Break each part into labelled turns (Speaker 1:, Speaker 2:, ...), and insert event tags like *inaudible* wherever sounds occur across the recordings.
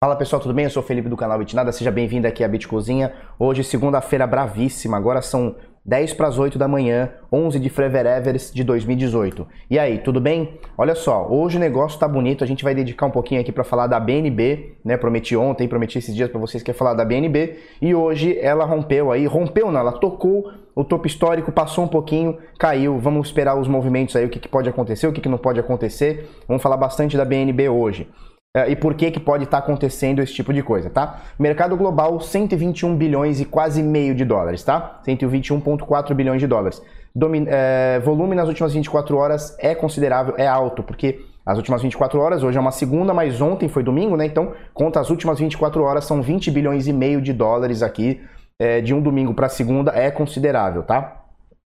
Speaker 1: Fala pessoal, tudo bem? Eu sou o Felipe do canal Bitnada, seja bem-vindo aqui à Bitcozinha. Hoje, segunda-feira bravíssima, agora são 10 para as 8 da manhã, 11 de fevereiro de 2018. E aí, tudo bem? Olha só, hoje o negócio tá bonito, a gente vai dedicar um pouquinho aqui para falar da BNB, né? Prometi ontem, prometi esses dias para vocês que ia falar da BNB, e hoje ela rompeu aí, rompeu não, ela tocou o topo histórico, passou um pouquinho, caiu. Vamos esperar os movimentos aí, o que, que pode acontecer, o que, que não pode acontecer. Vamos falar bastante da BNB hoje. É, e por que, que pode estar tá acontecendo esse tipo de coisa, tá? Mercado global, 121 bilhões e quase meio de dólares, tá? 121,4 bilhões de dólares. Domin é, volume nas últimas 24 horas é considerável, é alto, porque as últimas 24 horas, hoje é uma segunda, mas ontem foi domingo, né? Então, conta as últimas 24 horas, são 20 bilhões e meio de dólares aqui, é, de um domingo para segunda, é considerável, tá?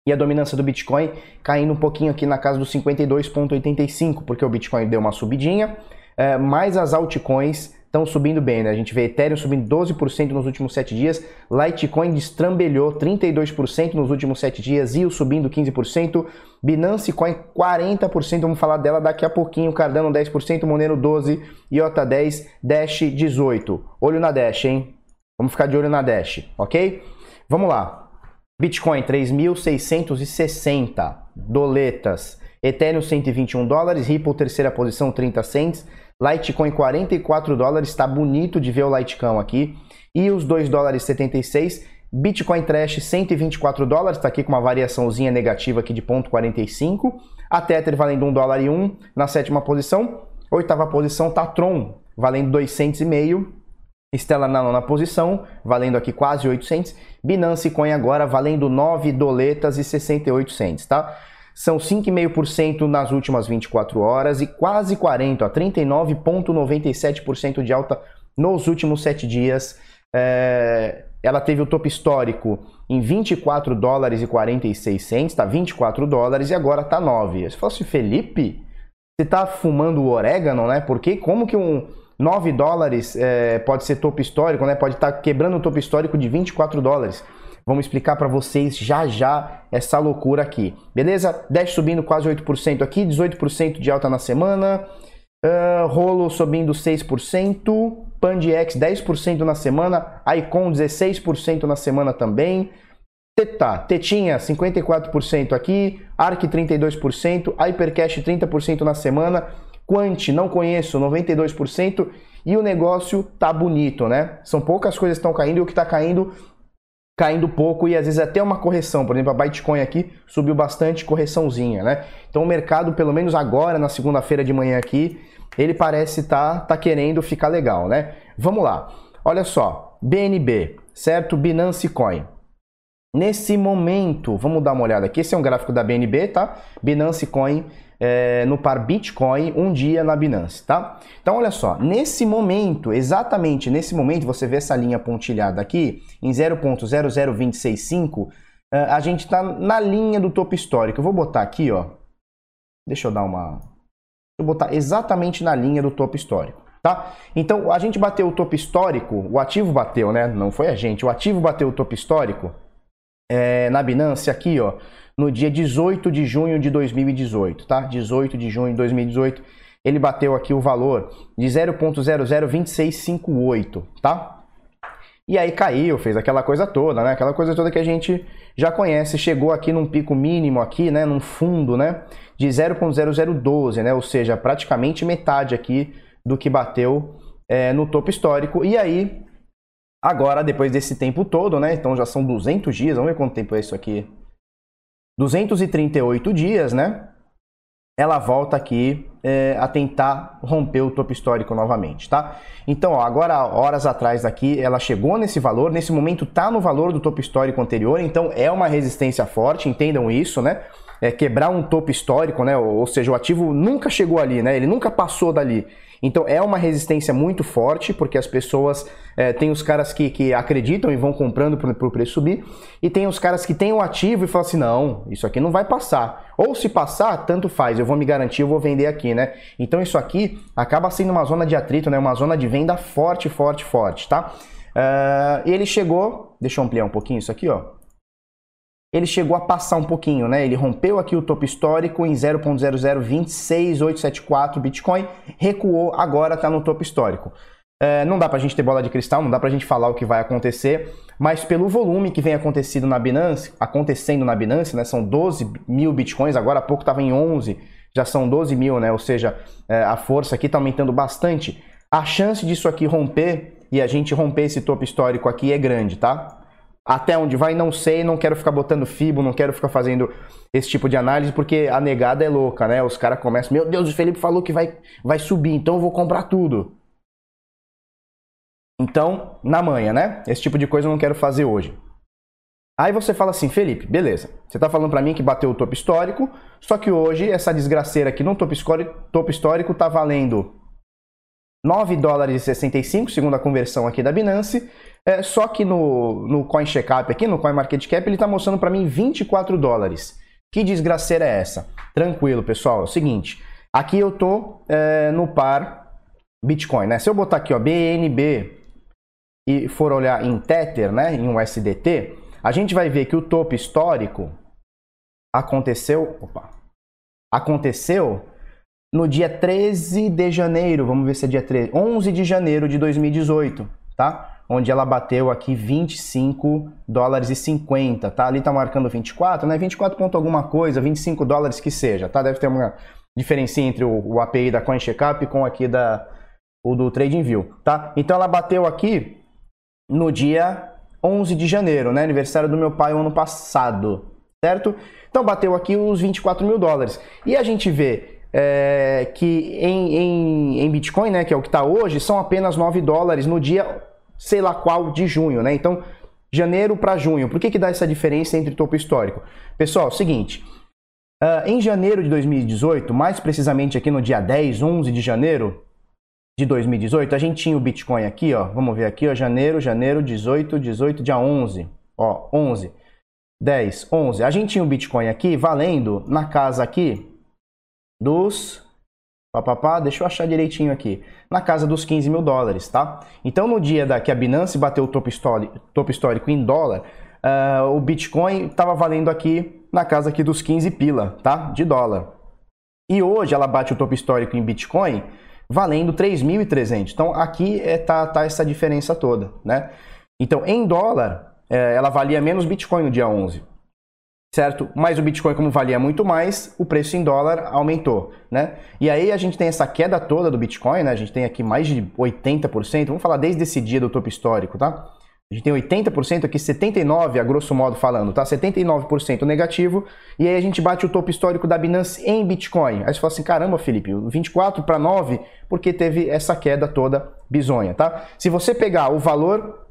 Speaker 1: E a dominância do Bitcoin caindo um pouquinho aqui na casa dos 52,85, porque o Bitcoin deu uma subidinha, é, as altcoins estão subindo bem, né? A gente vê Ethereum subindo 12% nos últimos 7 dias, Litecoin destrambelhou 32% nos últimos 7 dias, IO subindo 15%, Binance Coin 40%, vamos falar dela daqui a pouquinho, Cardano 10%, Monero 12%, IOTA 10%, Dash 18%. Olho na Dash, hein? Vamos ficar de olho na Dash, ok? Vamos lá. Bitcoin 3.660 doletas, Ethereum 121 dólares, Ripple terceira posição 30 cents, Litecoin 44 dólares, está bonito de ver o Litecoin aqui. E os 2 dólares 76. Bitcoin Trash 124 dólares, está aqui com uma variaçãozinha negativa aqui de 0,45. A Tether valendo 1 dólar e 1 na sétima posição. Oitava posição, Tatron valendo 2,5. Stellar na nona posição, valendo aqui quase 800. Binance Coin agora valendo 9 doletas e 68 cents, tá? São 5,5% nas últimas 24 horas e quase 40%, 39,97% de alta nos últimos 7 dias. É, ela teve o topo histórico em 24 dólares e 46 centos, tá 24 dólares e agora tá 9. Se fosse Felipe, você tá fumando o orégano, né? Porque como que um 9 dólares é, pode ser topo histórico, né? Pode estar tá quebrando o topo histórico de 24 dólares. Vamos explicar para vocês já já essa loucura aqui. Beleza? Dash subindo quase 8% aqui, 18% de alta na semana. Uh, rolo subindo 6%. PanDX 10% na semana. Icon 16% na semana também. Teta, Tetinha 54% aqui. Arc 32%. Hypercash 30% na semana. Quant, não conheço, 92%. E o negócio tá bonito, né? São poucas coisas que estão caindo e o que está caindo caindo pouco e às vezes até uma correção. Por exemplo, a Bitcoin aqui subiu bastante, correçãozinha, né? Então o mercado, pelo menos agora, na segunda-feira de manhã aqui, ele parece tá, tá querendo ficar legal, né? Vamos lá. Olha só, BNB, certo? Binance Coin. Nesse momento, vamos dar uma olhada aqui. Esse é um gráfico da BNB, tá? Binance Coin é, no par Bitcoin um dia na Binance, tá? Então, olha só, nesse momento, exatamente nesse momento, você vê essa linha pontilhada aqui em 0.00265, é, a gente está na linha do topo histórico. Eu vou botar aqui, ó. Deixa eu dar uma. Vou botar exatamente na linha do topo histórico. Tá? Então, a gente bateu o topo histórico, o ativo bateu, né? Não foi a gente, o ativo bateu o topo histórico é, na Binance aqui, ó, no dia 18 de junho de 2018, tá? 18 de junho de 2018, ele bateu aqui o valor de 0.002658, tá? E aí caiu, fez aquela coisa toda, né? Aquela coisa toda que a gente já conhece, chegou aqui num pico mínimo aqui, né, num fundo, né, de 0.0012, né? Ou seja, praticamente metade aqui do que bateu é, no topo histórico. E aí, agora, depois desse tempo todo, né? Então já são 200 dias, vamos ver quanto tempo é isso aqui. 238 dias, né? Ela volta aqui é, a tentar romper o topo histórico novamente, tá? Então, ó, agora, horas atrás aqui, ela chegou nesse valor, nesse momento tá no valor do topo histórico anterior, então é uma resistência forte, entendam isso, né? É quebrar um topo histórico, né? Ou, ou seja, o ativo nunca chegou ali, né? Ele nunca passou dali. Então é uma resistência muito forte, porque as pessoas é, tem os caras que, que acreditam e vão comprando para o preço subir, e tem os caras que têm o ativo e falam assim: não, isso aqui não vai passar. Ou se passar, tanto faz, eu vou me garantir, eu vou vender aqui, né? Então isso aqui acaba sendo uma zona de atrito, né? Uma zona de venda forte, forte, forte, tá? Uh, ele chegou, deixa eu ampliar um pouquinho isso aqui, ó ele chegou a passar um pouquinho, né? Ele rompeu aqui o topo histórico em 0.0026874 Bitcoin, recuou, agora está no topo histórico. É, não dá pra gente ter bola de cristal, não dá pra gente falar o que vai acontecer, mas pelo volume que vem acontecido na Binance, acontecendo na Binance, né? São 12 mil bitcoins, agora há pouco estava em 11, já são 12 mil, né? Ou seja, é, a força aqui está aumentando bastante. A chance disso aqui romper e a gente romper esse topo histórico aqui é grande, tá? Até onde vai, não sei, não quero ficar botando FIBO, não quero ficar fazendo esse tipo de análise, porque a negada é louca, né? Os caras começam, meu Deus, o Felipe falou que vai, vai subir, então eu vou comprar tudo. Então, na manhã, né? Esse tipo de coisa eu não quero fazer hoje. Aí você fala assim, Felipe, beleza. Você está falando para mim que bateu o topo histórico, só que hoje essa desgraceira aqui no topo histórico, topo histórico tá valendo 9 dólares e 65, segundo a conversão aqui da Binance. É, só que no, no CoinCheckup aqui, no CoinMarketCap, ele está mostrando para mim 24 dólares. Que desgraceira é essa? Tranquilo, pessoal. É o seguinte, aqui eu tô é, no par Bitcoin, né? Se eu botar aqui, ó, BNB e for olhar em Tether, né, em um SDT, a gente vai ver que o topo histórico aconteceu, opa, aconteceu no dia 13 de janeiro, vamos ver se é dia 13, 11 de janeiro de 2018, tá? Onde ela bateu aqui 25 dólares e 50, tá? Ali tá marcando 24, né? 24 ponto alguma coisa, 25 dólares que seja, tá? Deve ter uma diferença entre o, o API da CoinCheckup com aqui da o do TradingView, tá? Então ela bateu aqui no dia 11 de janeiro, né? Aniversário do meu pai o ano passado, certo? Então bateu aqui os 24 mil dólares. E a gente vê é, que em, em, em, Bitcoin, né, que é o que está hoje, são apenas 9 dólares no dia, sei lá qual, de junho, né? Então, janeiro para junho. Por que, que dá essa diferença entre topo histórico? Pessoal, seguinte. Uh, em janeiro de 2018, mais precisamente aqui no dia 10, 11 de janeiro de 2018, a gente tinha o Bitcoin aqui, ó. Vamos ver aqui, ó. Janeiro, janeiro, 18, 18, dia 11. Ó, 11, 10, 11. A gente tinha o Bitcoin aqui valendo na casa aqui dos. Papapá, deixa eu achar direitinho aqui. Na casa dos 15 mil dólares, tá? Então, no dia da, que a Binance bateu o topo histórico, topo histórico em dólar, uh, o Bitcoin estava valendo aqui na casa aqui dos 15 pila, tá? De dólar. E hoje ela bate o topo histórico em Bitcoin valendo 3.300. Então, aqui é, tá, tá essa diferença toda, né? Então, em dólar, é, ela valia menos Bitcoin no dia 11 certo? Mas o Bitcoin, como valia muito mais, o preço em dólar aumentou, né? E aí a gente tem essa queda toda do Bitcoin, né? A gente tem aqui mais de 80%, vamos falar desde esse dia do topo histórico, tá? A gente tem 80% aqui, 79% a grosso modo falando, tá? 79% negativo, e aí a gente bate o topo histórico da Binance em Bitcoin. Aí você fala assim, caramba, Felipe, 24 para 9, porque teve essa queda toda bizonha, tá? Se você pegar o valor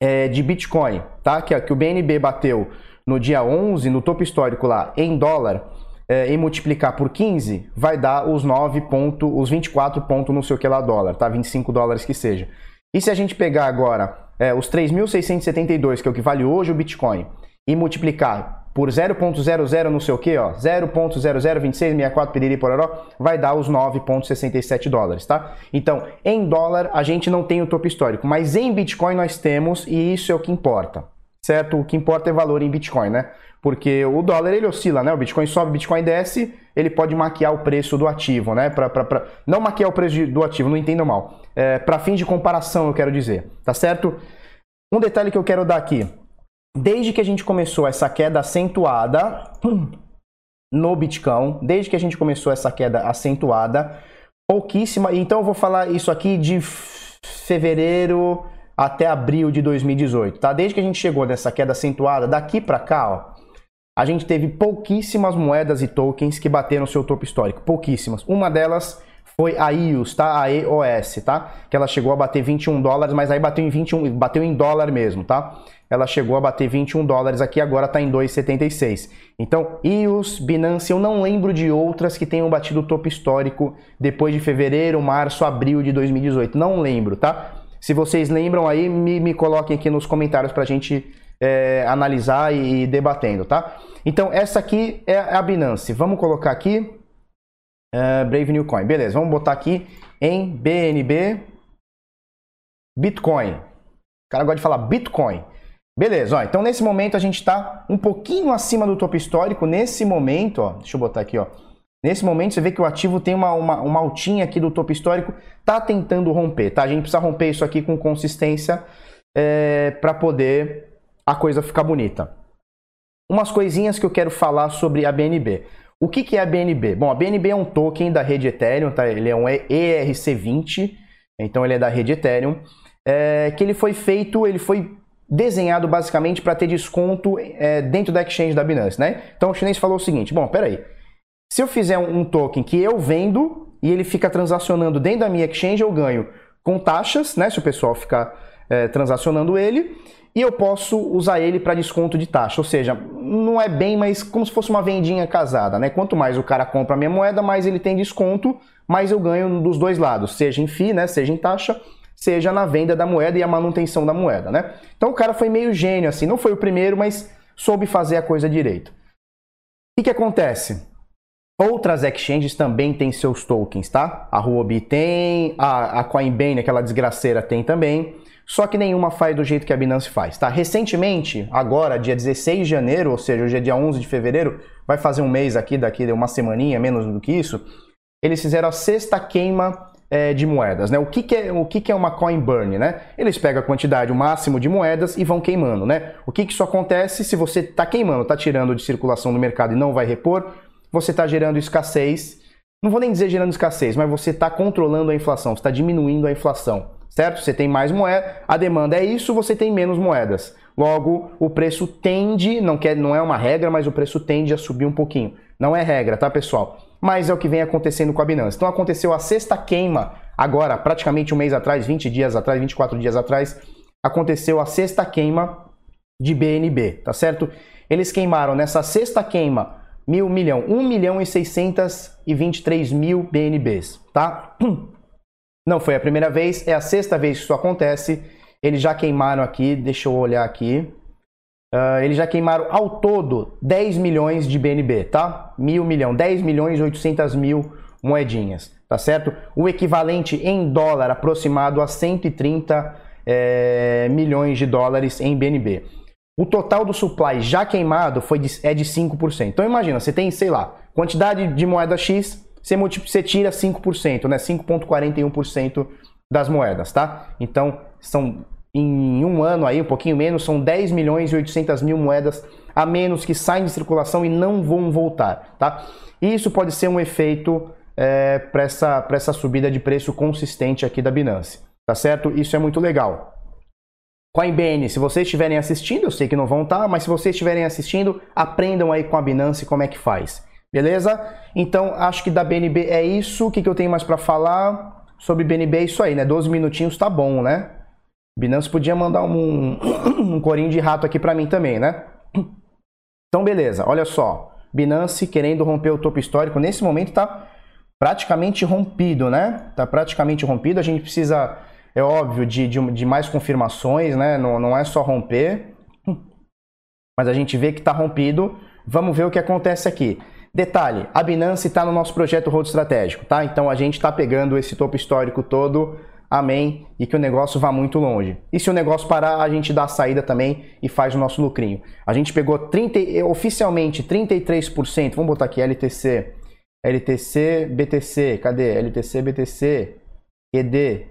Speaker 1: é, de Bitcoin, tá? Que, que o BNB bateu no dia 11, no topo histórico lá, em dólar, é, e multiplicar por 15, vai dar os 9 ponto, os 24 pontos não sei o que lá dólar, tá? 25 dólares que seja. E se a gente pegar agora é, os 3.672, que é o que vale hoje o Bitcoin, e multiplicar por 0.00 não sei o que, ó, 0.002664 piriri pororó, vai dar os 9.67 dólares, tá? Então, em dólar a gente não tem o topo histórico, mas em Bitcoin nós temos e isso é o que importa certo? O que importa é valor em Bitcoin, né? Porque o dólar ele oscila, né? O Bitcoin sobe, o Bitcoin desce, ele pode maquiar o preço do ativo, né? Pra, pra, pra... Não maquiar o preço do ativo, não entendo mal. É, para fim de comparação, eu quero dizer, tá certo? Um detalhe que eu quero dar aqui. Desde que a gente começou essa queda acentuada no Bitcoin, desde que a gente começou essa queda acentuada, pouquíssima. Então eu vou falar isso aqui de fevereiro até abril de 2018, tá? Desde que a gente chegou nessa queda acentuada, daqui para cá, ó, a gente teve pouquíssimas moedas e tokens que bateram seu topo histórico, pouquíssimas. Uma delas foi a EOS, tá? A EOS, tá? Que ela chegou a bater 21 dólares, mas aí bateu em 21, bateu em dólar mesmo, tá? Ela chegou a bater 21 dólares aqui, agora tá em 2,76. Então, EOS, Binance, eu não lembro de outras que tenham batido o topo histórico depois de fevereiro, março, abril de 2018. Não lembro, tá? Se vocês lembram aí, me, me coloquem aqui nos comentários para a gente é, analisar e, e debatendo, tá? Então, essa aqui é a Binance. Vamos colocar aqui uh, Brave New Coin. Beleza, vamos botar aqui em BNB Bitcoin. O cara gosta de falar Bitcoin. Beleza, ó, então nesse momento a gente está um pouquinho acima do topo histórico. Nesse momento, ó, deixa eu botar aqui, ó, Nesse momento você vê que o ativo tem uma, uma, uma altinha aqui do topo histórico, tá tentando romper, tá? A gente precisa romper isso aqui com consistência é, para poder a coisa ficar bonita. Umas coisinhas que eu quero falar sobre a BNB. O que, que é a BNB? Bom, a BNB é um token da rede Ethereum, tá? Ele é um ERC20, então ele é da rede Ethereum, é, que ele foi feito, ele foi desenhado basicamente para ter desconto é, dentro da exchange da Binance, né? Então o chinês falou o seguinte: bom, peraí, se eu fizer um token que eu vendo e ele fica transacionando dentro da minha exchange, eu ganho com taxas, né? Se o pessoal ficar é, transacionando ele, e eu posso usar ele para desconto de taxa. Ou seja, não é bem, mas como se fosse uma vendinha casada, né? Quanto mais o cara compra a minha moeda, mais ele tem desconto, mais eu ganho dos dois lados, seja em FII, né? Seja em taxa seja na venda da moeda e a manutenção da moeda, né? Então o cara foi meio gênio, assim, não foi o primeiro, mas soube fazer a coisa direito. O que, que acontece? Outras exchanges também têm seus tokens, tá? A Huobi tem, a, a Coinbase, aquela desgraceira, tem também. Só que nenhuma faz do jeito que a Binance faz, tá? Recentemente, agora, dia 16 de janeiro, ou seja, hoje é dia 11 de fevereiro, vai fazer um mês aqui, daqui uma semaninha, menos do que isso, eles fizeram a sexta queima é, de moedas. Né? O, que, que, é, o que, que é uma coin burn? Né? Eles pegam a quantidade, o máximo de moedas e vão queimando. Né? O que, que isso acontece se você está queimando, está tirando de circulação no mercado e não vai repor? Você está gerando escassez. Não vou nem dizer gerando escassez, mas você está controlando a inflação, você está diminuindo a inflação. Certo? Você tem mais moeda, a demanda é isso, você tem menos moedas. Logo, o preço tende, não, quer, não é uma regra, mas o preço tende a subir um pouquinho. Não é regra, tá, pessoal? mas é o que vem acontecendo com a Binance. Então aconteceu a sexta queima, agora, praticamente um mês atrás, 20 dias atrás, 24 dias atrás, aconteceu a sexta queima de BNB, tá certo? Eles queimaram nessa sexta queima mil milhão, 1 milhão e 623 mil BNBs, tá? *clears throat* Não foi a primeira vez, é a sexta vez que isso acontece. Eles já queimaram aqui, deixa eu olhar aqui. Uh, eles já queimaram ao todo 10 milhões de BNB, tá? Mil milhão, 10 milhões e 800 mil moedinhas, tá certo? O equivalente em dólar aproximado a 130 é, milhões de dólares em BNB. O total do supply já queimado foi de, é de 5%. Então imagina, você tem, sei lá, quantidade de moeda X, você, você tira 5%, né? 5,41% das moedas, tá? Então são em um ano aí, um pouquinho menos, são 10 milhões e 800 mil moedas a menos que saem de circulação e não vão voltar, tá? E isso pode ser um efeito é, para essa, essa subida de preço consistente aqui da Binance, tá certo? Isso é muito legal. Coinbase, se vocês estiverem assistindo, eu sei que não vão estar, tá, mas se vocês estiverem assistindo, aprendam aí com a Binance como é que faz, beleza? Então, acho que da BNB é isso. O que, que eu tenho mais para falar sobre BNB? É isso aí, né? 12 minutinhos tá bom, né? Binance podia mandar um, *coughs* um corinho de rato aqui para mim também, né? Então, beleza, olha só. Binance querendo romper o topo histórico, nesse momento está praticamente rompido, né? Está praticamente rompido. A gente precisa, é óbvio, de, de, de, mais confirmações, né? Não, não é só romper, mas a gente vê que está rompido. Vamos ver o que acontece aqui. Detalhe, a Binance está no nosso projeto Road Estratégico, tá? Então a gente está pegando esse topo histórico todo amém, e que o negócio vá muito longe. E se o negócio parar, a gente dá a saída também e faz o nosso lucrinho. A gente pegou 30, oficialmente 33%, vamos botar aqui LTC, LTC, BTC, cadê? LTC, BTC, ED,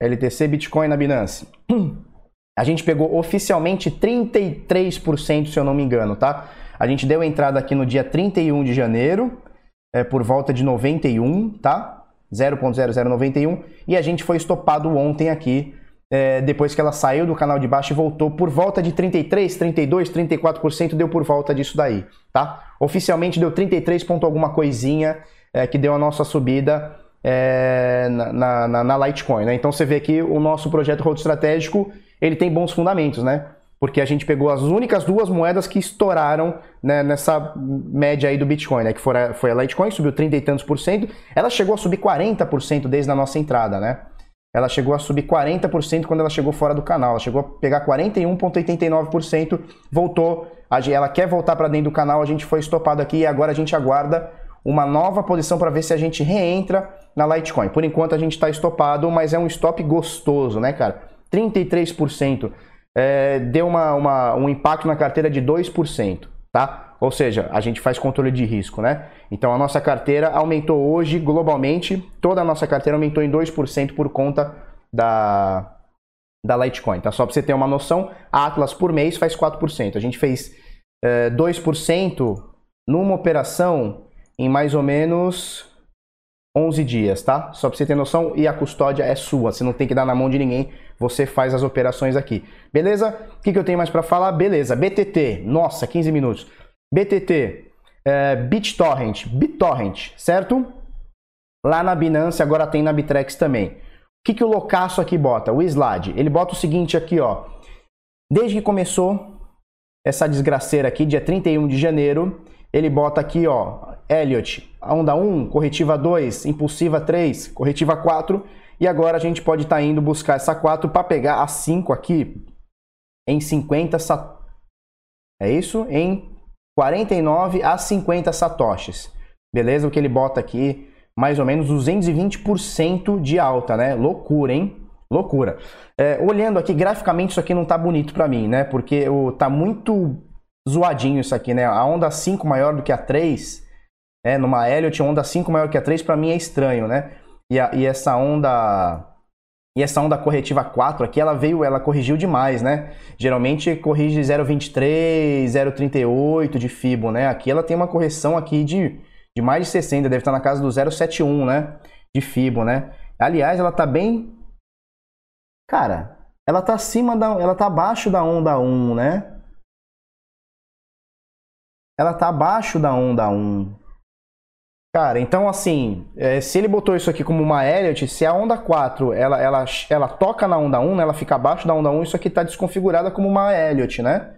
Speaker 1: LTC, Bitcoin na Binance. A gente pegou oficialmente 33%, se eu não me engano, tá? A gente deu entrada aqui no dia 31 de janeiro, é, por volta de 91, tá? 0.0091 e a gente foi estopado ontem aqui, é, depois que ela saiu do canal de baixo e voltou por volta de 33, 32, 34%, deu por volta disso daí, tá? Oficialmente deu 33 ponto alguma coisinha é, que deu a nossa subida é, na, na, na, Litecoin, né? Então você vê que o nosso projeto Road Estratégico, ele tem bons fundamentos, né? porque a gente pegou as únicas duas moedas que estouraram né, nessa média aí do Bitcoin, né, que foi a, foi a Litecoin, subiu 30 e tantos por cento, ela chegou a subir 40% desde a nossa entrada, né? Ela chegou a subir 40% quando ela chegou fora do canal, ela chegou a pegar 41,89%, voltou, ela quer voltar para dentro do canal, a gente foi estopado aqui e agora a gente aguarda uma nova posição para ver se a gente reentra na Litecoin. Por enquanto a gente está estopado, mas é um stop gostoso, né, cara? 33% é, deu uma, uma, um impacto na carteira de 2%. tá? Ou seja, a gente faz controle de risco, né? Então a nossa carteira aumentou hoje globalmente, toda a nossa carteira aumentou em 2% por conta da da Litecoin, tá? Só para você ter uma noção, a Atlas por mês faz 4%. A gente fez é, 2% numa operação em mais ou menos 11 dias, tá? Só para você ter noção, e a custódia é sua, você não tem que dar na mão de ninguém, você faz as operações aqui. Beleza? O que, que eu tenho mais para falar? Beleza, BTT, nossa, 15 minutos. BTT, é, BitTorrent, BitTorrent, certo? Lá na Binance, agora tem na Bitrex também. O que, que o loucaço aqui bota? O Slad, ele bota o seguinte aqui, ó. Desde que começou essa desgraceira aqui, dia 31 de janeiro, ele bota aqui, ó, Elliot, onda 1, corretiva 2, impulsiva 3, corretiva 4, e agora a gente pode estar tá indo buscar essa 4 para pegar a 5 aqui em 50 sat... É isso? Em 49 a 50 satoshis. Beleza? O que ele bota aqui, mais ou menos 220% de alta, né? Loucura, hein? Loucura. É, olhando aqui, graficamente isso aqui não tá bonito para mim, né? Porque o, tá muito zoadinho isso aqui, né? A onda 5 maior do que a 3, é, numa Elliot, onda 5 maior que a 3, para mim é estranho, né? E, a, e essa onda e essa onda corretiva 4 aqui, ela veio, ela corrigiu demais, né? Geralmente corrige 0,23, 0,38 de Fibo, né? Aqui ela tem uma correção aqui de, de mais de 60, deve estar na casa do 0,71, né? De Fibo, né? Aliás, ela tá bem... Cara, ela tá acima da... Ela tá abaixo da onda 1, né? ela tá abaixo da onda 1. Cara, então assim, é, se ele botou isso aqui como uma Elliott, se a onda 4 ela, ela, ela toca na onda 1, né, ela fica abaixo da onda 1, isso aqui está desconfigurada como uma Elliott, né?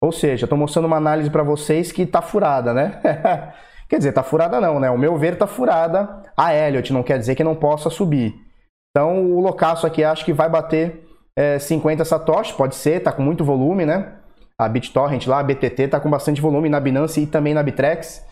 Speaker 1: Ou seja, estou mostrando uma análise para vocês que está furada, né? *laughs* quer dizer, está furada não, né? O meu ver está furada, a Elliott não quer dizer que não possa subir. Então o loucaço aqui acho que vai bater é, 50 satoshi, pode ser, tá com muito volume, né? a BitTorrent lá, a BTT, tá com bastante volume na Binance e também na Bitrex.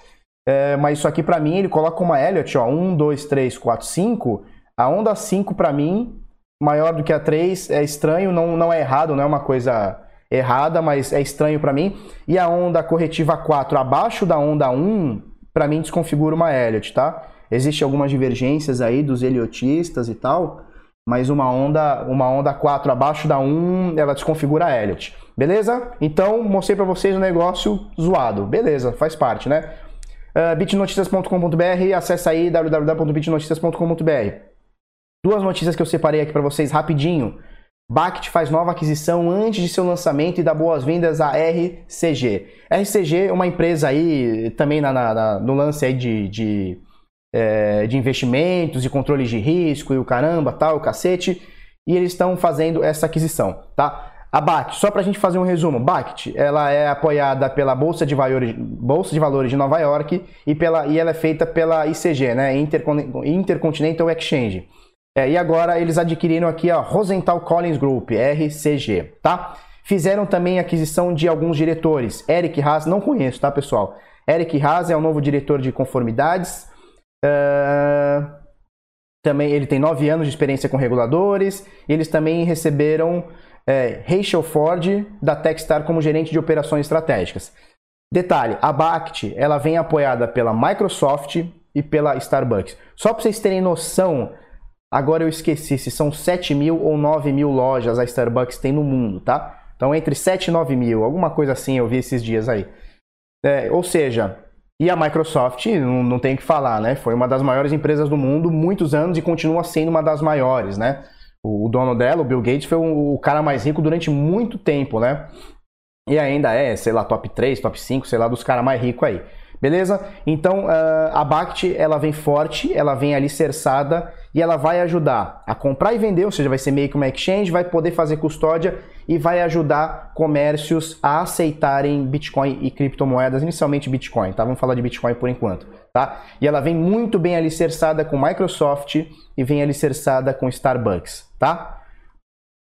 Speaker 1: É, mas isso aqui para mim, ele coloca uma Elliott, ó, 1, 2, 3, 4, 5. A onda 5 para mim, maior do que a 3, é estranho, não, não é errado, não é uma coisa errada, mas é estranho para mim. E a onda corretiva 4 abaixo da onda 1, para mim desconfigura uma Elliott, tá? Existem algumas divergências aí dos heliotistas e tal, mas uma onda, uma onda 4 abaixo da 1, ela desconfigura a Elliott. Beleza? Então, mostrei para vocês o um negócio zoado. Beleza, faz parte, né? Uh, bitnoticias.com.br, acessa aí www.bitnoticias.com.br. Duas notícias que eu separei aqui para vocês rapidinho. Bact faz nova aquisição antes de seu lançamento e dá boas-vindas à RCG. RCG é uma empresa aí também na, na, no lance aí de, de, é, de investimentos, de controle de risco e o caramba, tal, o cacete. E eles estão fazendo essa aquisição, tá? A BACT, só para a gente fazer um resumo, BACT, ela é apoiada pela Bolsa de Valores, Bolsa de, Valores de Nova York e, pela, e ela é feita pela ICG, né, Intercontinental Exchange. É, e agora eles adquiriram aqui a Rosenthal Collins Group, RCG, tá? Fizeram também aquisição de alguns diretores. Eric Haas, não conheço, tá, pessoal? Eric Haas é o novo diretor de conformidades. Uh, também ele tem nove anos de experiência com reguladores. Eles também receberam é, Rachel Ford, da Techstar, como gerente de operações estratégicas. Detalhe, a BACT ela vem apoiada pela Microsoft e pela Starbucks. Só para vocês terem noção, agora eu esqueci se são 7 mil ou 9 mil lojas a Starbucks tem no mundo, tá? Então entre 7 e 9 mil, alguma coisa assim eu vi esses dias aí. É, ou seja, e a Microsoft, não, não tem o que falar, né? Foi uma das maiores empresas do mundo muitos anos e continua sendo uma das maiores, né? O, dono dela, o Bill Gates, foi o, cara mais rico durante muito tempo, né? E ainda é, sei lá, top 3, top 5, sei lá, dos caras mais ricos aí. Beleza? Então uh, a Bact ela vem forte, ela vem alicerçada e ela vai ajudar a comprar e vender, ou seja, vai ser meio que uma exchange, vai poder fazer custódia e vai ajudar comércios a aceitarem Bitcoin e criptomoedas, inicialmente Bitcoin, tá? Vamos falar de Bitcoin por enquanto, tá? E ela vem muito bem alicerçada com Microsoft e vem alicerçada com Starbucks, tá?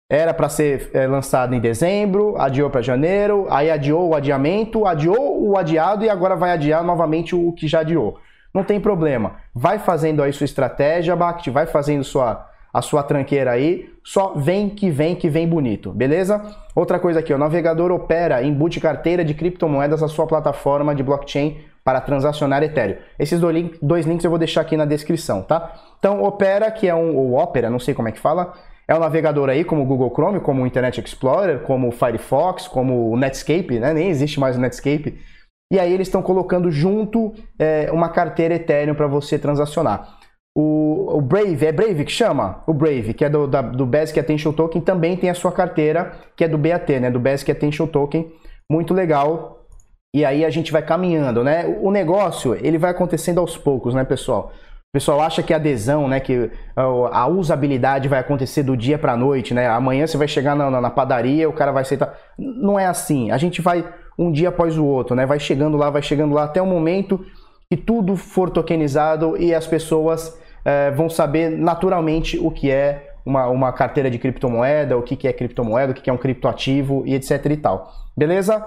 Speaker 1: Era para ser é, lançado em dezembro, adiou para janeiro, aí adiou o adiamento, adiou o adiado e agora vai adiar novamente o que já adiou. Não tem problema. Vai fazendo aí sua estratégia, Bact, vai fazendo sua, a sua tranqueira aí, só vem que vem que vem bonito, beleza? Outra coisa aqui, o navegador opera, embute carteira de criptomoedas na sua plataforma de blockchain para transacionar Ethereum. Esses dois links eu vou deixar aqui na descrição, tá? Então, Opera, que é um, ou Opera, não sei como é que fala, é um navegador aí como o Google Chrome, como o Internet Explorer, como o Firefox, como o Netscape, né? Nem existe mais o Netscape. E aí eles estão colocando junto é, uma carteira Ethereum para você transacionar. O, o, Brave, é Brave que chama? O Brave, que é do, da, do Basic Attention Token, também tem a sua carteira, que é do BAT, né? Do Basic Attention Token. Muito legal. E aí a gente vai caminhando, né? O negócio, ele vai acontecendo aos poucos, né, pessoal? O pessoal acha que a adesão, né, que a usabilidade vai acontecer do dia para noite, né? Amanhã você vai chegar na, na, padaria, o cara vai aceitar. Não é assim. A gente vai um dia após o outro, né? Vai chegando lá, vai chegando lá até o momento que tudo for tokenizado e as pessoas é, vão saber naturalmente o que é uma, uma carteira de criptomoeda, o que, que é criptomoeda, o que, que é um criptoativo e etc e tal. Beleza?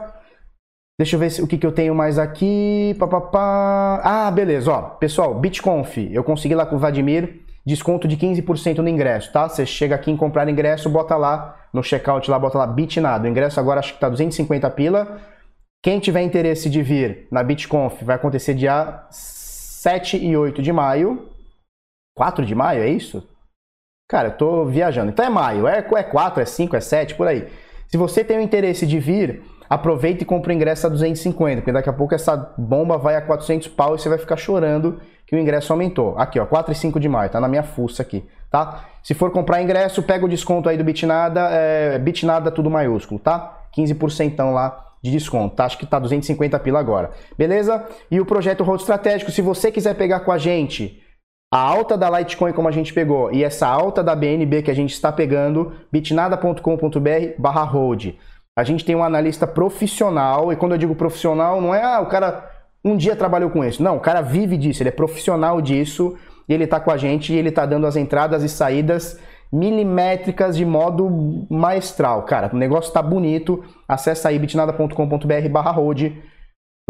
Speaker 1: Deixa eu ver o que, que eu tenho mais aqui. Pá, pá, pá. Ah, beleza. Ó, pessoal, BitConf. Eu consegui lá com o Vladimir desconto de 15% no ingresso, tá? Você chega aqui em comprar ingresso, bota lá no checkout lá, bota lá BitNado. O ingresso agora acho que tá 250 pila. Quem tiver interesse de vir na BitConf vai acontecer dia 7 e 8 de maio. 4 de maio, é isso? Cara, eu tô viajando. Então é maio, é, é 4, é 5, é 7, por aí. Se você tem o interesse de vir, aproveita e compra o ingresso a 250, porque daqui a pouco essa bomba vai a 400 pau e você vai ficar chorando que o ingresso aumentou. Aqui, ó, 4 e 5 de maio, tá na minha fuça aqui, tá? Se for comprar ingresso, pega o desconto aí do Bitnada, é, Bitnada tudo maiúsculo, tá? 15% lá de desconto, tá? Acho que tá 250 pila agora, beleza? E o projeto Road Estratégico, se você quiser pegar com a gente a alta da Litecoin como a gente pegou e essa alta da BNB que a gente está pegando, bitnada.com.br barra hold. A gente tem um analista profissional, e quando eu digo profissional, não é ah, o cara um dia trabalhou com isso. Não, o cara vive disso, ele é profissional disso, e ele está com a gente e ele está dando as entradas e saídas milimétricas de modo maestral. Cara, o negócio está bonito. Acesse aí bitnada.com.br barra hold,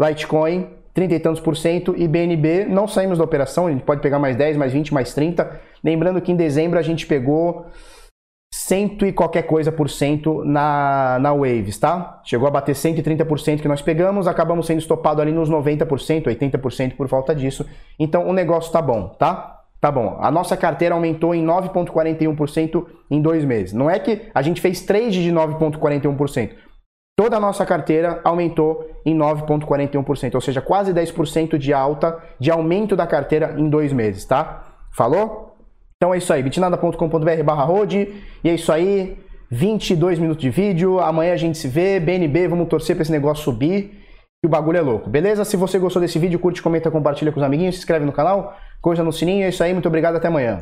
Speaker 1: Litecoin, 30 e tantos por cento, e BNB, não saímos da operação, a gente pode pegar mais 10, mais 20, mais 30. Lembrando que em dezembro a gente pegou cento e qualquer coisa por cento na, na Waves, tá? Chegou a bater 130% que nós pegamos, acabamos sendo estopado ali nos 90%, 80% por falta disso. Então o negócio tá bom, tá? Tá bom. A nossa carteira aumentou em 9,41% em dois meses. Não é que a gente fez trade de 9,41%. Toda a nossa carteira aumentou em 9,41%, ou seja, quase 10% de alta, de aumento da carteira em dois meses, tá? Falou? Então é isso aí, bitnada.com.br barra e é isso aí, 22 minutos de vídeo, amanhã a gente se vê, BNB, vamos torcer para esse negócio subir, que o bagulho é louco, beleza? Se você gostou desse vídeo, curte, comenta, compartilha com os amiguinhos, se inscreve no canal, coisa no sininho, é isso aí, muito obrigado, até amanhã.